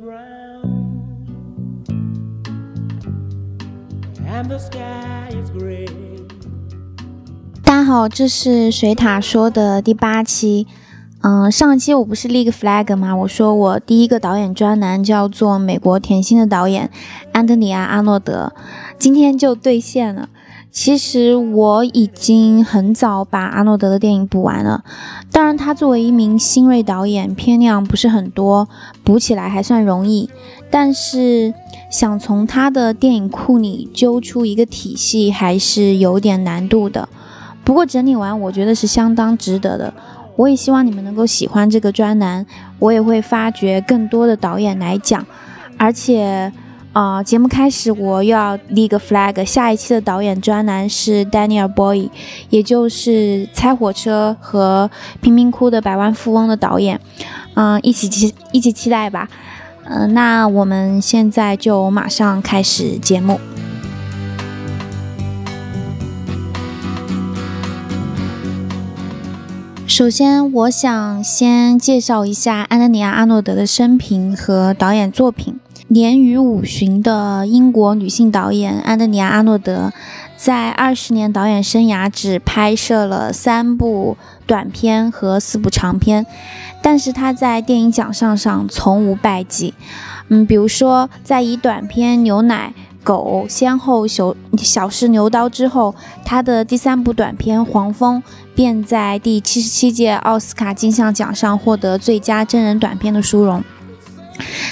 brown and the sky is gray 大家好，这是水塔说的第八期。嗯，上期我不是立个 flag 吗？我说我第一个导演专栏叫做美国甜心的导演安德里亚·阿诺德，今天就兑现了。其实我已经很早把阿诺德的电影补完了，当然他作为一名新锐导演，片量不是很多，补起来还算容易。但是想从他的电影库里揪出一个体系，还是有点难度的。不过整理完，我觉得是相当值得的。我也希望你们能够喜欢这个专栏，我也会发掘更多的导演来讲。而且，啊，节目开始我又要立个 flag，下一期的导演专栏是 Daniel Boy，也就是《猜火车》和《贫民窟的百万富翁》的导演。嗯，一起期一起期待吧。嗯，那我们现在就马上开始节目。首先，我想先介绍一下安德尼亚·阿诺德的生平和导演作品。年逾五旬的英国女性导演安德尼亚·阿诺德，在二十年导演生涯只拍摄了三部短片和四部长片，但是她在电影奖项上从无败绩。嗯，比如说在以短片《牛奶》。狗先后小小试牛刀之后，他的第三部短片《黄蜂》便在第七十七届奥斯卡金像奖上获得最佳真人短片的殊荣。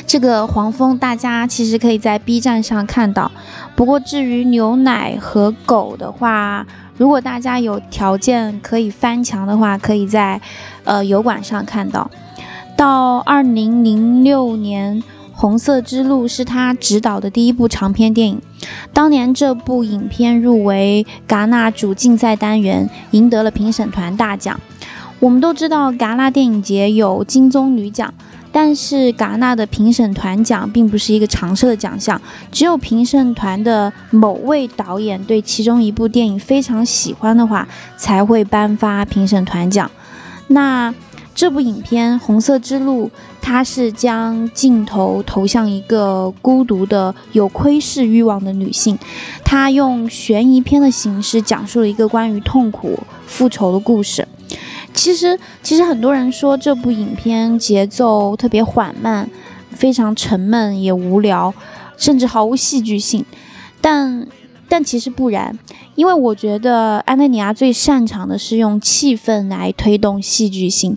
这个《黄蜂》大家其实可以在 B 站上看到。不过至于牛奶和狗的话，如果大家有条件可以翻墙的话，可以在呃油管上看到。到二零零六年。《红色之路》是他执导的第一部长片电影，当年这部影片入围戛纳主竞赛单元，赢得了评审团大奖。我们都知道戛纳电影节有金棕榈奖，但是戛纳的评审团奖并不是一个常设的奖项，只有评审团的某位导演对其中一部电影非常喜欢的话，才会颁发评审团奖。那这部影片《红色之路》。它是将镜头投向一个孤独的、有窥视欲望的女性。她用悬疑片的形式讲述了一个关于痛苦、复仇的故事。其实，其实很多人说这部影片节奏特别缓慢，非常沉闷也无聊，甚至毫无戏剧性。但，但其实不然，因为我觉得安德尼亚最擅长的是用气氛来推动戏剧性。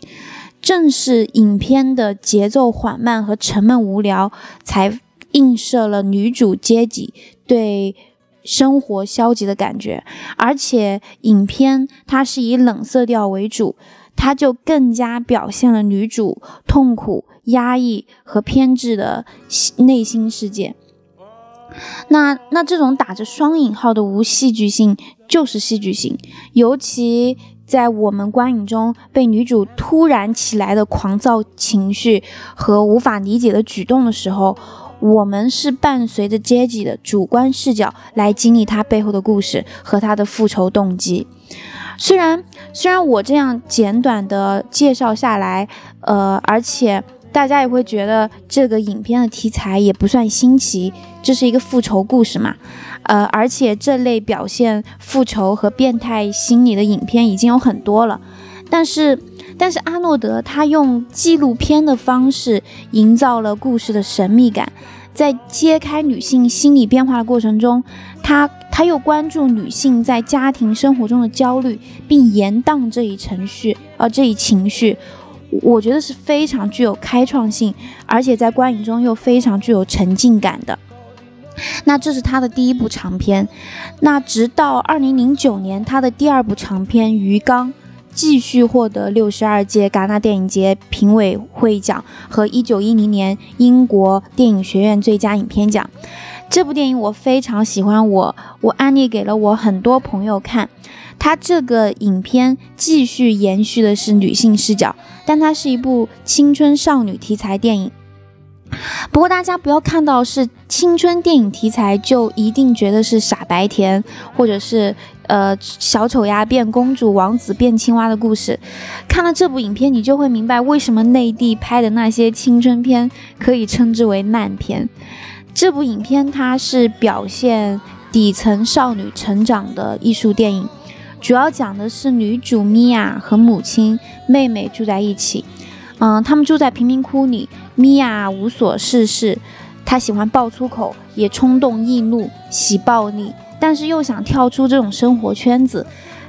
正是影片的节奏缓慢和沉闷无聊，才映射了女主阶级对生活消极的感觉。而且影片它是以冷色调为主，它就更加表现了女主痛苦、压抑和偏执的内心世界。那那这种打着双引号的无戏剧性，就是戏剧性，尤其。在我们观影中，被女主突然起来的狂躁情绪和无法理解的举动的时候，我们是伴随着阶级的主观视角来经历他背后的故事和他的复仇动机。虽然虽然我这样简短的介绍下来，呃，而且大家也会觉得这个影片的题材也不算新奇，这是一个复仇故事嘛。呃，而且这类表现复仇和变态心理的影片已经有很多了，但是，但是阿诺德他用纪录片的方式营造了故事的神秘感，在揭开女性心理变化的过程中，他他又关注女性在家庭生活中的焦虑，并延宕这一程序，呃，这一情绪，我觉得是非常具有开创性，而且在观影中又非常具有沉浸感的。那这是他的第一部长片，那直到二零零九年，他的第二部长片《鱼缸》继续获得六十二届戛纳电影节评委会奖和一九一零年英国电影学院最佳影片奖。这部电影我非常喜欢，我我安利给了我很多朋友看。它这个影片继续延续的是女性视角，但它是一部青春少女题材电影。不过大家不要看到是青春电影题材就一定觉得是傻白甜，或者是呃小丑鸭变公主、王子变青蛙的故事。看了这部影片，你就会明白为什么内地拍的那些青春片可以称之为烂片。这部影片它是表现底层少女成长的艺术电影，主要讲的是女主米娅和母亲、妹妹住在一起。嗯，他们住在贫民窟里。米娅无所事事，她喜欢爆粗口，也冲动易怒，喜暴力，但是又想跳出这种生活圈子。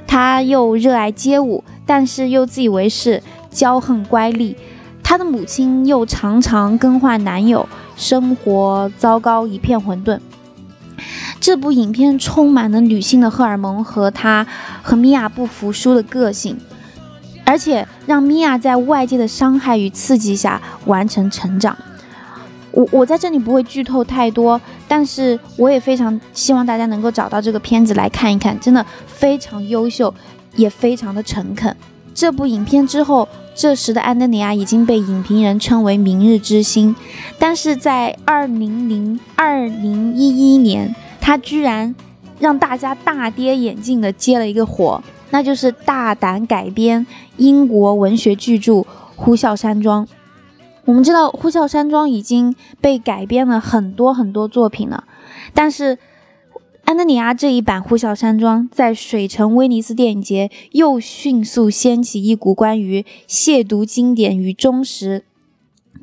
她又热爱街舞，但是又自以为是，骄横乖戾。她的母亲又常常更换男友，生活糟糕，一片混沌。这部影片充满了女性的荷尔蒙和她和米娅不服输的个性。而且让米娅在外界的伤害与刺激下完成成长。我我在这里不会剧透太多，但是我也非常希望大家能够找到这个片子来看一看，真的非常优秀，也非常的诚恳。这部影片之后，这时的安德尼亚已经被影评人称为明日之星，但是在二零零二零一一年，他居然让大家大跌眼镜的接了一个活。那就是大胆改编英国文学巨著《呼啸山庄》。我们知道《呼啸山庄》已经被改编了很多很多作品了，但是安德里亚这一版《呼啸山庄》在水城威尼斯电影节又迅速掀起一股关于亵渎经典与忠实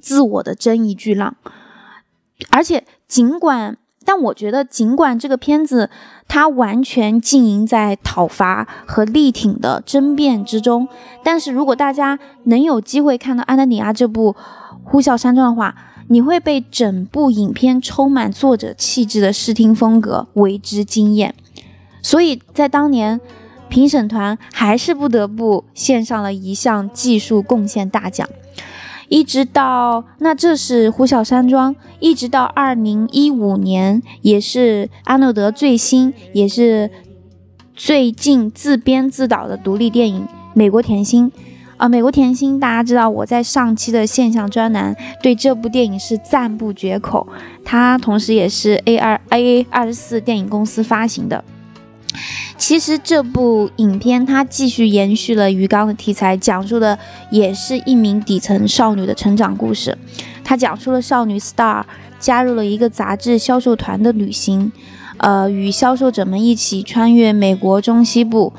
自我的争议巨浪。而且，尽管，但我觉得，尽管这个片子。它完全经营在讨伐和力挺的争辩之中，但是如果大家能有机会看到安德里亚这部《呼啸山庄》的话，你会被整部影片充满作者气质的视听风格为之惊艳。所以在当年，评审团还是不得不献上了一项技术贡献大奖。一直到那，这是《呼啸山庄》，一直到二零一五年，也是阿诺德最新，也是最近自编自导的独立电影《美国甜心》啊，《美国甜心》，大家知道我在上期的现象专栏对这部电影是赞不绝口，它同时也是 A 二 A 二十四电影公司发行的。其实这部影片它继续延续了鱼缸的题材，讲述的也是一名底层少女的成长故事。它讲述了少女 Star 加入了一个杂志销售团的旅行，呃，与销售者们一起穿越美国中西部，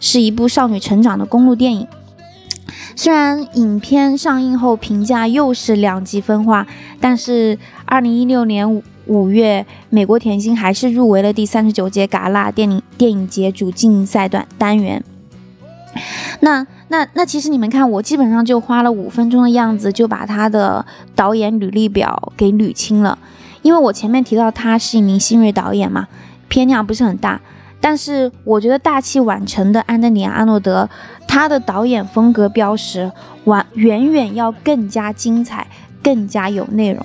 是一部少女成长的公路电影。虽然影片上映后评价又是两极分化，但是二零一六年五。月，美国甜心还是入围了第三十九届戛纳电影电影节主竞赛段单元。那那那，其实你们看，我基本上就花了五分钟的样子，就把他的导演履历表给捋清了。因为我前面提到他是一名新锐导演嘛，片量不是很大，但是我觉得大器晚成的安德里亚阿诺德，他的导演风格标识完远远要更加精彩，更加有内容。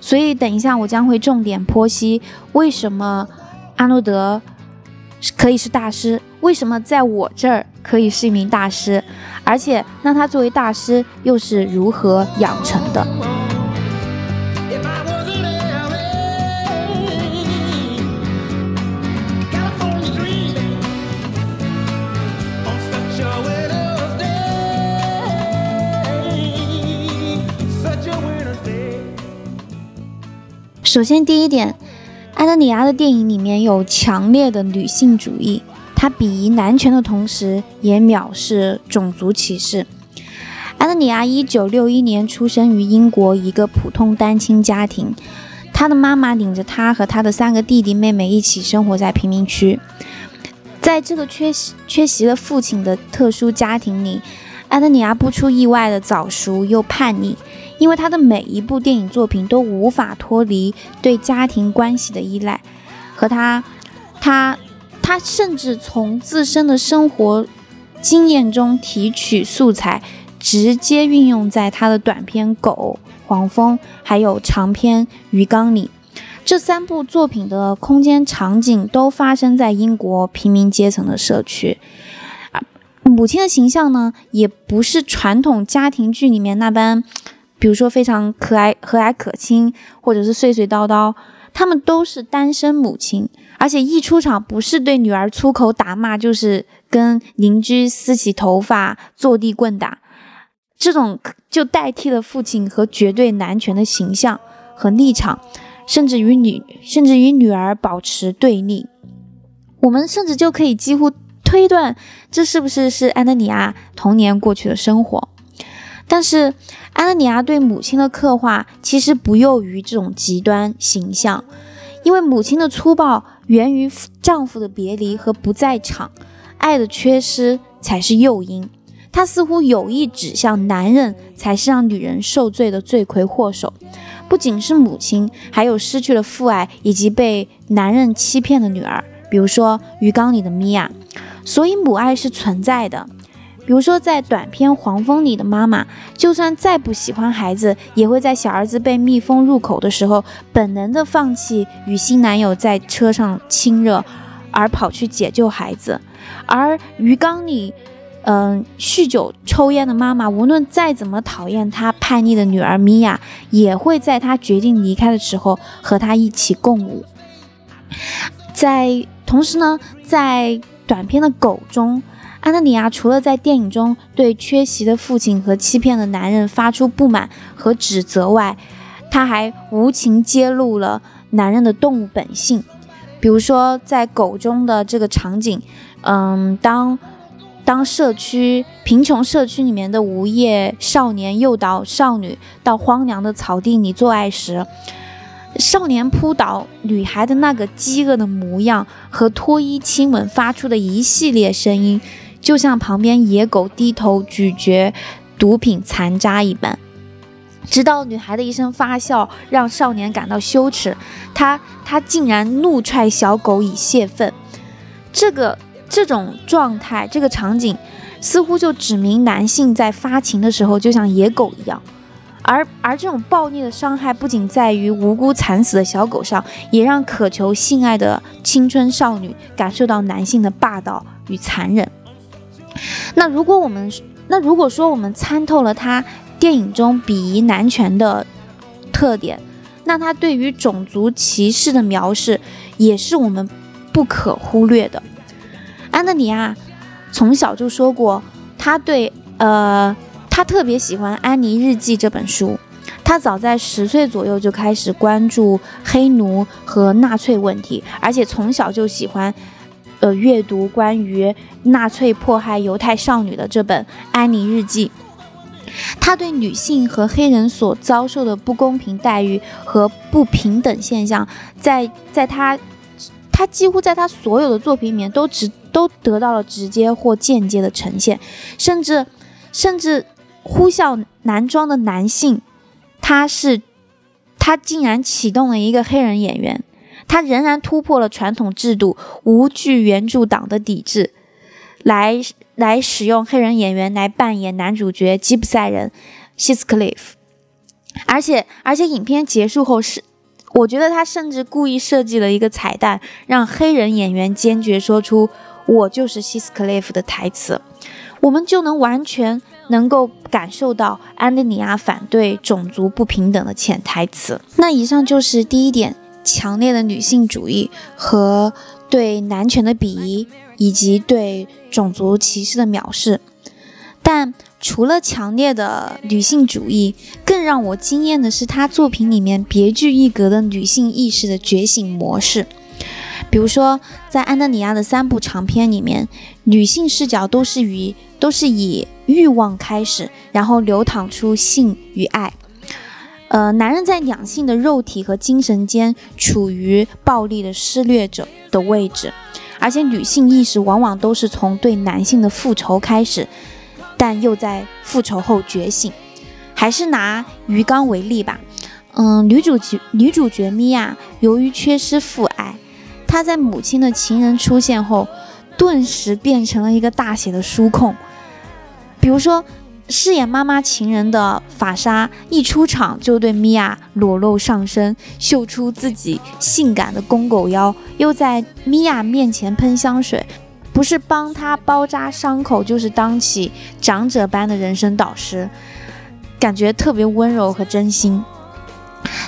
所以，等一下我将会重点剖析为什么阿诺德可以是大师，为什么在我这儿可以是一名大师，而且那他作为大师又是如何养成的。首先，第一点，安德里亚的电影里面有强烈的女性主义，她鄙夷男权的同时，也藐视种族歧视。安德里亚一九六一年出生于英国一个普通单亲家庭，他的妈妈领着他和他的三个弟弟妹妹一起生活在贫民区。在这个缺席缺席了父亲的特殊家庭里，安德里亚不出意外的早熟又叛逆。因为他的每一部电影作品都无法脱离对家庭关系的依赖，和他，他，他甚至从自身的生活经验中提取素材，直接运用在他的短片《狗》《黄蜂》还有长片《鱼缸》里。这三部作品的空间场景都发生在英国平民阶层的社区，母亲的形象呢，也不是传统家庭剧里面那般。比如说非常可爱、和蔼可亲，或者是碎碎叨叨，他们都是单身母亲，而且一出场不是对女儿粗口打骂，就是跟邻居撕起头发、坐地棍打，这种就代替了父亲和绝对男权的形象和立场，甚至与女甚至与女儿保持对立。我们甚至就可以几乎推断，这是不是是安德尼亚童年过去的生活？但是，安德尼亚对母亲的刻画其实不囿于这种极端形象，因为母亲的粗暴源于丈夫的别离和不在场，爱的缺失才是诱因。她似乎有意指向男人才是让女人受罪的罪魁祸首，不仅是母亲，还有失去了父爱以及被男人欺骗的女儿，比如说鱼缸里的米娅。所以，母爱是存在的。比如说，在短片《黄蜂》里的妈妈，就算再不喜欢孩子，也会在小儿子被蜜蜂入口的时候，本能的放弃与新男友在车上亲热，而跑去解救孩子。而鱼缸里，嗯，酗酒抽烟的妈妈，无论再怎么讨厌她叛逆的女儿米娅，也会在她决定离开的时候和她一起共舞。在同时呢，在短片的狗中。安德尼亚除了在电影中对缺席的父亲和欺骗的男人发出不满和指责外，他还无情揭露了男人的动物本性。比如说，在狗中的这个场景，嗯，当当社区贫穷社区里面的无业少年诱导少女到荒凉的草地里做爱时，少年扑倒女孩的那个饥饿的模样和脱衣亲吻发出的一系列声音。就像旁边野狗低头咀嚼毒品残渣一般，直到女孩的一声发笑让少年感到羞耻，他他竟然怒踹小狗以泄愤。这个这种状态，这个场景，似乎就指明男性在发情的时候就像野狗一样，而而这种暴力的伤害不仅在于无辜惨死的小狗上，也让渴求性爱的青春少女感受到男性的霸道与残忍。那如果我们那如果说我们参透了他电影中鄙夷男权的特点，那他对于种族歧视的描述也是我们不可忽略的。安德尼亚从小就说过，他对呃他特别喜欢《安妮日记》这本书。他早在十岁左右就开始关注黑奴和纳粹问题，而且从小就喜欢。呃，阅读关于纳粹迫害犹太少女的这本《安妮日记》，他对女性和黑人所遭受的不公平待遇和不平等现象，在在他他几乎在他所有的作品里面都直都得到了直接或间接的呈现，甚至甚至呼啸男装的男性，他是他竟然启动了一个黑人演员。他仍然突破了传统制度，无惧原著党的抵制，来来使用黑人演员来扮演男主角吉普赛人希斯克利夫，而且而且影片结束后是，我觉得他甚至故意设计了一个彩蛋，让黑人演员坚决说出“我就是希斯克利夫”的台词，我们就能完全能够感受到安德尼亚反对种族不平等的潜台词。那以上就是第一点。强烈的女性主义和对男权的鄙夷，以及对种族歧视的藐视。但除了强烈的女性主义，更让我惊艳的是他作品里面别具一格的女性意识的觉醒模式。比如说，在安德里亚的三部长篇里面，女性视角都是以都是以欲望开始，然后流淌出性与爱。呃，男人在两性的肉体和精神间处于暴力的施虐者的位置，而且女性意识往往都是从对男性的复仇开始，但又在复仇后觉醒。还是拿鱼缸为例吧，嗯，女主角女主角米娅由于缺失父爱，她在母亲的情人出现后，顿时变成了一个大写的输控，比如说。饰演妈妈情人的法莎一出场就对米娅裸露上身，秀出自己性感的公狗腰，又在米娅面前喷香水，不是帮她包扎伤口，就是当起长者般的人生导师。感觉特别温柔和真心。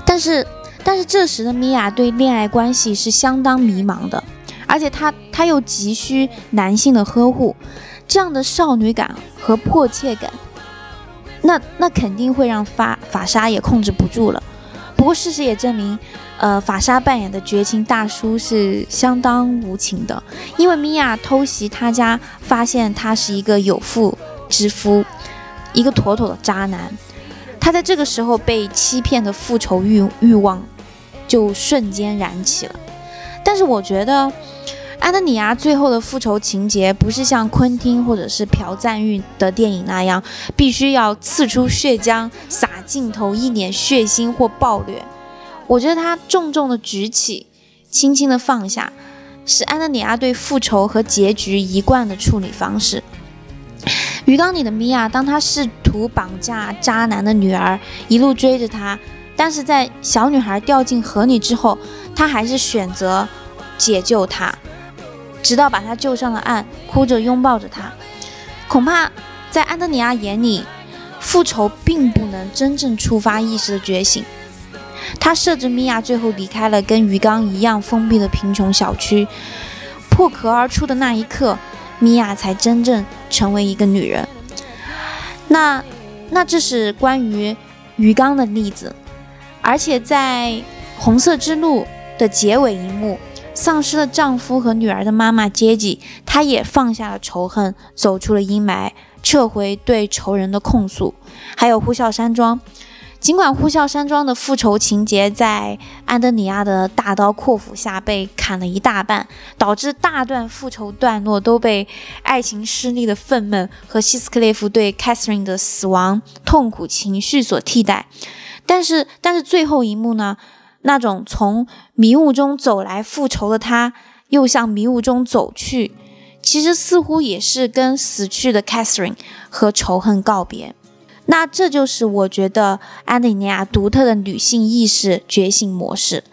但是，但是这时的米娅对恋爱关系是相当迷茫的，而且她她又急需男性的呵护，这样的少女感和迫切感，那那肯定会让法法沙也控制不住了。不过事实也证明，呃，法沙扮演的绝情大叔是相当无情的，因为米娅偷袭他家，发现他是一个有妇之夫，一个妥妥的渣男。他在这个时候被欺骗的复仇欲欲望就瞬间燃起了，但是我觉得安德尼亚最后的复仇情节不是像昆汀或者是朴赞玉的电影那样，必须要刺出血浆、洒镜头、一脸血腥或暴虐。我觉得他重重的举起，轻轻的放下，是安德尼亚对复仇和结局一贯的处理方式。鱼缸里的米娅，当她试图绑架渣男的女儿，一路追着她，但是在小女孩掉进河里之后，她还是选择解救她，直到把她救上了岸，哭着拥抱着她。恐怕在安德尼亚眼里，复仇并不能真正触发意识的觉醒。他设置米娅最后离开了跟鱼缸一样封闭的贫穷小区，破壳而出的那一刻。米娅才真正成为一个女人。那，那这是关于鱼缸的例子。而且在《红色之路》的结尾一幕，丧失了丈夫和女儿的妈妈杰吉，她也放下了仇恨，走出了阴霾，撤回对仇人的控诉。还有呼啸山庄。尽管呼啸山庄的复仇情节在安德尼亚的大刀阔斧下被砍了一大半，导致大段复仇段落都被爱情失利的愤懑和希斯克列夫对 Catherine 的死亡痛苦情绪所替代，但是，但是最后一幕呢？那种从迷雾中走来复仇的他，又向迷雾中走去，其实似乎也是跟死去的 Catherine 和仇恨告别。那这就是我觉得安德尼亚独特的女性意识觉醒模式。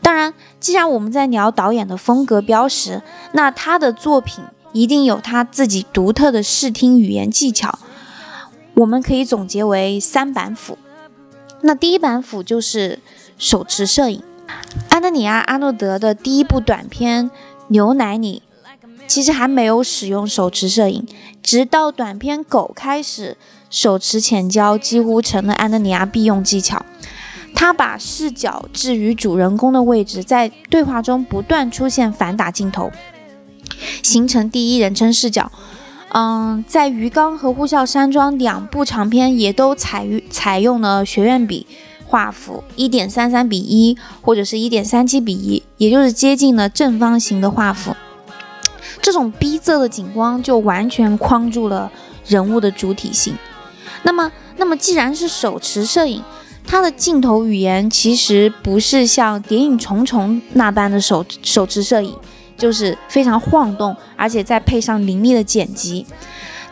当然，既然我们在聊导演的风格标识，那他的作品一定有他自己独特的视听语言技巧。我们可以总结为三板斧。那第一板斧就是手持摄影。安德里亚阿诺德的第一部短片《牛奶》里，其实还没有使用手持摄影，直到短片《狗》开始。手持浅焦几乎成了安德里亚必用技巧。他把视角置于主人公的位置，在对话中不断出现反打镜头，形成第一人称视角。嗯，在鱼缸和呼啸山庄两部长片也都采采用了学院比画幅，一点三三比一或者是一点三七比一，也就是接近了正方形的画幅。这种逼仄的景光就完全框住了人物的主体性。那么，那么既然是手持摄影，它的镜头语言其实不是像《谍影重重》那般的手手持摄影，就是非常晃动，而且再配上凌厉的剪辑，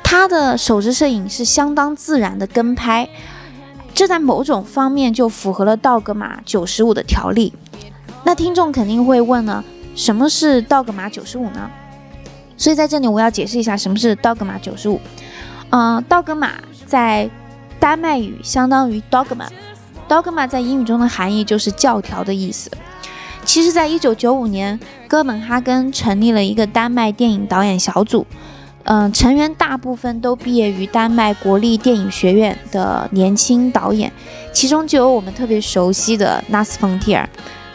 它的手持摄影是相当自然的跟拍，这在某种方面就符合了道格玛九十五的条例。那听众肯定会问呢，什么是道格玛九十五呢？所以在这里我要解释一下什么是道格玛九十五。嗯，道格玛。在丹麦语相当于 dogma，dogma 在英语中的含义就是教条的意思。其实，在一九九五年，哥本哈根成立了一个丹麦电影导演小组，嗯，成员大部分都毕业于丹麦国立电影学院的年轻导演，其中就有我们特别熟悉的纳斯冯提尔，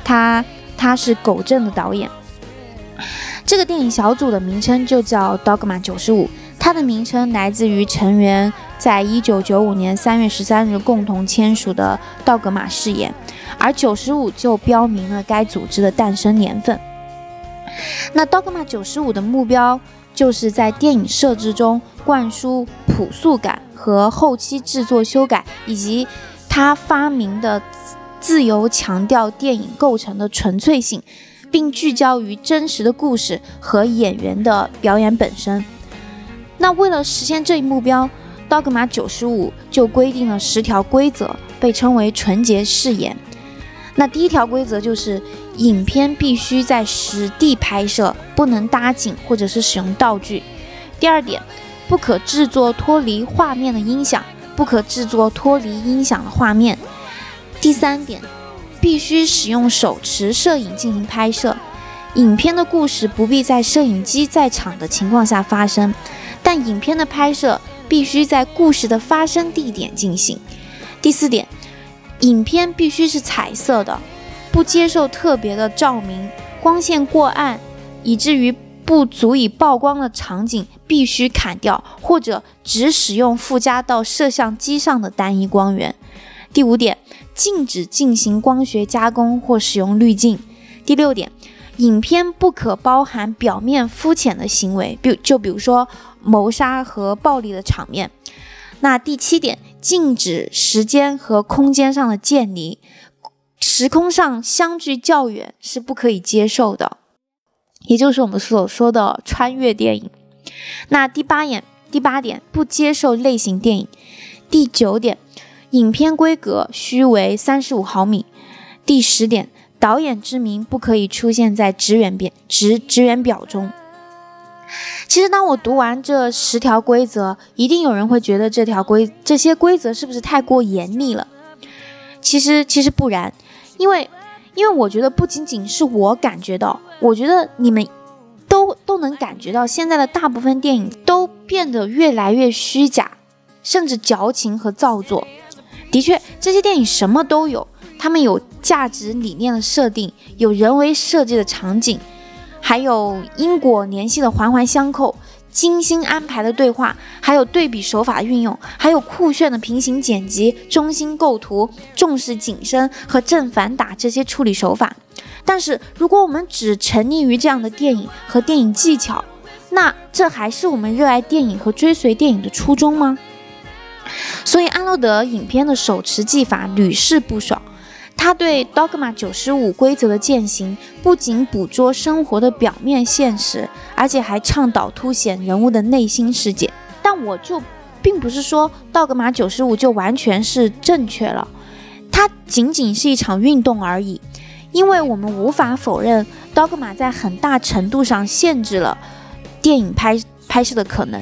他他是狗镇的导演。这个电影小组的名称就叫 dogma 九十五，它的名称来自于成员。在一九九五年三月十三日共同签署的道格玛誓言，而九十五就标明了该组织的诞生年份。那 Dogma 九十五的目标就是在电影设置中灌输朴素感和后期制作修改，以及他发明的自由强调电影构成的纯粹性，并聚焦于真实的故事和演员的表演本身。那为了实现这一目标，道格玛九十五就规定了十条规则，被称为纯洁誓言。那第一条规则就是，影片必须在实地拍摄，不能搭景或者是使用道具。第二点，不可制作脱离画面的音响，不可制作脱离音响的画面。第三点，必须使用手持摄影进行拍摄。影片的故事不必在摄影机在场的情况下发生，但影片的拍摄必须在故事的发生地点进行。第四点，影片必须是彩色的，不接受特别的照明，光线过暗以至于不足以曝光的场景必须砍掉，或者只使用附加到摄像机上的单一光源。第五点，禁止进行光学加工或使用滤镜。第六点。影片不可包含表面肤浅的行为，比如就比如说谋杀和暴力的场面。那第七点，禁止时间和空间上的建离，时空上相距较远是不可以接受的，也就是我们所说的穿越电影。那第八点，第八点不接受类型电影。第九点，影片规格需为三十五毫米。第十点。导演之名不可以出现在职员表职职员表中。其实，当我读完这十条规则，一定有人会觉得这条规这些规则是不是太过严厉了？其实，其实不然，因为因为我觉得不仅仅是我感觉到，我觉得你们都都能感觉到，现在的大部分电影都变得越来越虚假，甚至矫情和造作。的确，这些电影什么都有。他们有价值理念的设定，有人为设计的场景，还有因果联系的环环相扣，精心安排的对话，还有对比手法的运用，还有酷炫的平行剪辑、中心构图、重视景深和正反打这些处理手法。但是，如果我们只沉溺于这样的电影和电影技巧，那这还是我们热爱电影和追随电影的初衷吗？所以，安诺德影片的手持技法屡试不爽。他对 Dogma 九十五规则的践行，不仅捕捉生活的表面现实，而且还倡导凸显人物的内心世界。但我就并不是说 Dogma 九十五就完全是正确了，它仅仅是一场运动而已。因为我们无法否认 Dogma 在很大程度上限制了电影拍拍摄的可能。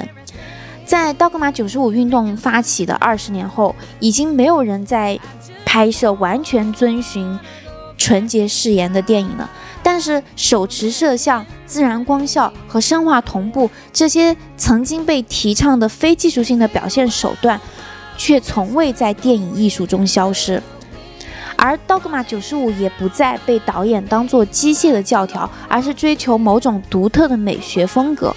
在 Dogma 九十五运动发起的二十年后，已经没有人在。拍摄完全遵循纯洁誓言的电影了，但是手持摄像、自然光效和声画同步这些曾经被提倡的非技术性的表现手段，却从未在电影艺术中消失。而《Dogma 九十五》也不再被导演当作机械的教条，而是追求某种独特的美学风格，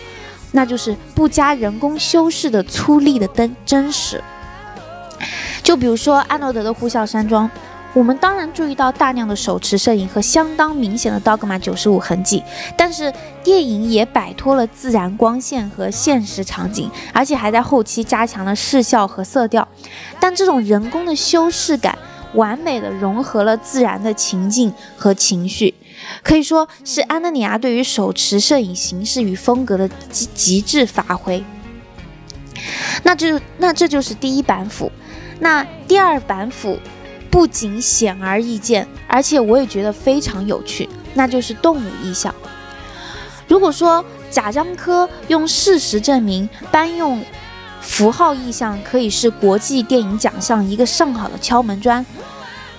那就是不加人工修饰的粗粝的真真实。就比如说安诺德的呼啸山庄，我们当然注意到大量的手持摄影和相当明显的 Dogma 九十五痕迹，但是电影也摆脱了自然光线和现实场景，而且还在后期加强了视效和色调。但这种人工的修饰感，完美的融合了自然的情境和情绪，可以说是安德尼亚对于手持摄影形式与风格的极极致发挥。那这那这就是第一板斧。那第二板斧不仅显而易见，而且我也觉得非常有趣，那就是动物意象。如果说贾樟柯用事实证明搬用符号意象可以是国际电影奖项一个上好的敲门砖，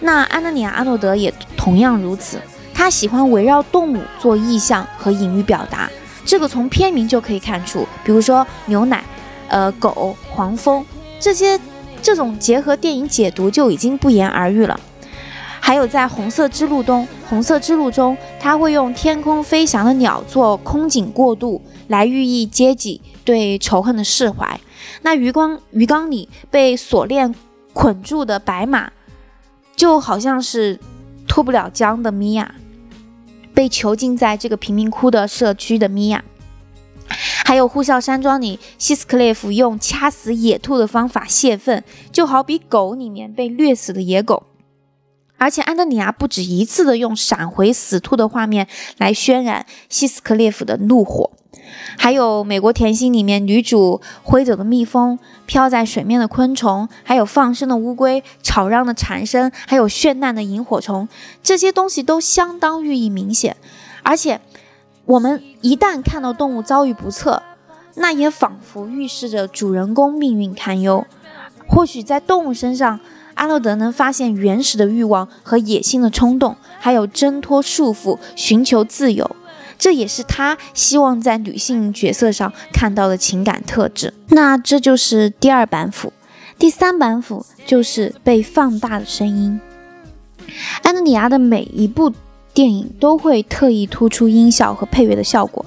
那安德里亚·阿诺德也同样如此。他喜欢围绕动物做意象和隐喻表达，这个从片名就可以看出。比如说牛奶、呃狗、黄蜂这些。这种结合电影解读就已经不言而喻了。还有在《红色之路》中，《红色之路》中，他会用天空飞翔的鸟做空景过渡，来寓意阶级对仇恨的释怀。那鱼缸鱼缸里被锁链捆住的白马，就好像是脱不了缰的米娅，被囚禁在这个贫民窟的社区的米娅。还有《呼啸山庄》里，希斯克列夫用掐死野兔的方法泄愤，就好比狗里面被虐死的野狗。而且安德尼亚不止一次的用闪回死兔的画面来渲染希斯克列夫的怒火。还有《美国甜心》里面女主挥走的蜜蜂、飘在水面的昆虫，还有放生的乌龟、吵嚷的蝉声，还有绚烂的萤火虫，这些东西都相当寓意明显，而且。我们一旦看到动物遭遇不测，那也仿佛预示着主人公命运堪忧，或许在动物身上，阿诺德能发现原始的欲望和野性的冲动，还有挣脱束缚、寻求自由。这也是他希望在女性角色上看到的情感特质。那这就是第二板斧，第三板斧就是被放大的声音。安德里亚的每一部电影都会特意突出音效和配乐的效果，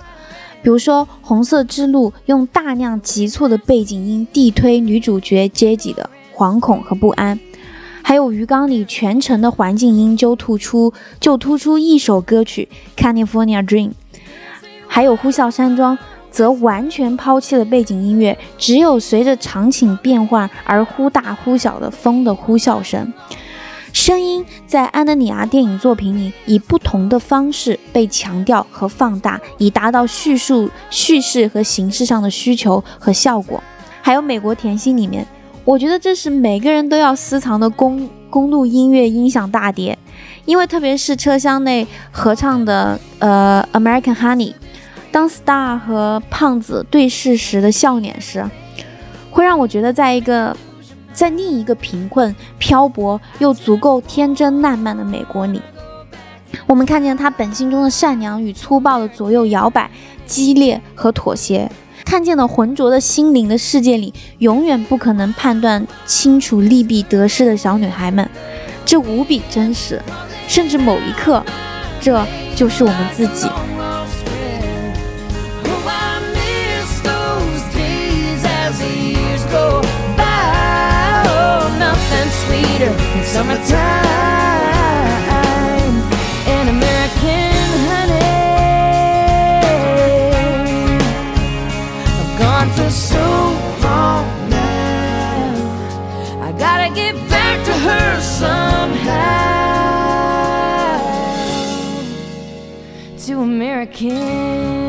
比如说《红色之路》用大量急促的背景音递推女主角阶级的惶恐和不安，还有《鱼缸》里全程的环境音就突出就突出一首歌曲《California Dream》。还有《呼啸山庄》则完全抛弃了背景音乐，只有随着场景变换而忽大忽小的风的呼啸声。声音在安德里亚电影作品里以不同的方式被强调和放大，以达到叙述、叙事和形式上的需求和效果。还有《美国甜心》里面，我觉得这是每个人都要私藏的公公路音乐音响大碟，因为特别是车厢内合唱的呃《American Honey》。当 Star 和胖子对视时的笑脸时，会让我觉得，在一个在另一个贫困、漂泊又足够天真烂漫的美国里，我们看见他本性中的善良与粗暴的左右摇摆、激烈和妥协，看见了浑浊的心灵的世界里永远不可能判断清楚利弊得失的小女孩们，这无比真实，甚至某一刻，这就是我们自己。Summertime and American honey. I've gone for so long now. I gotta get back to her somehow. To American.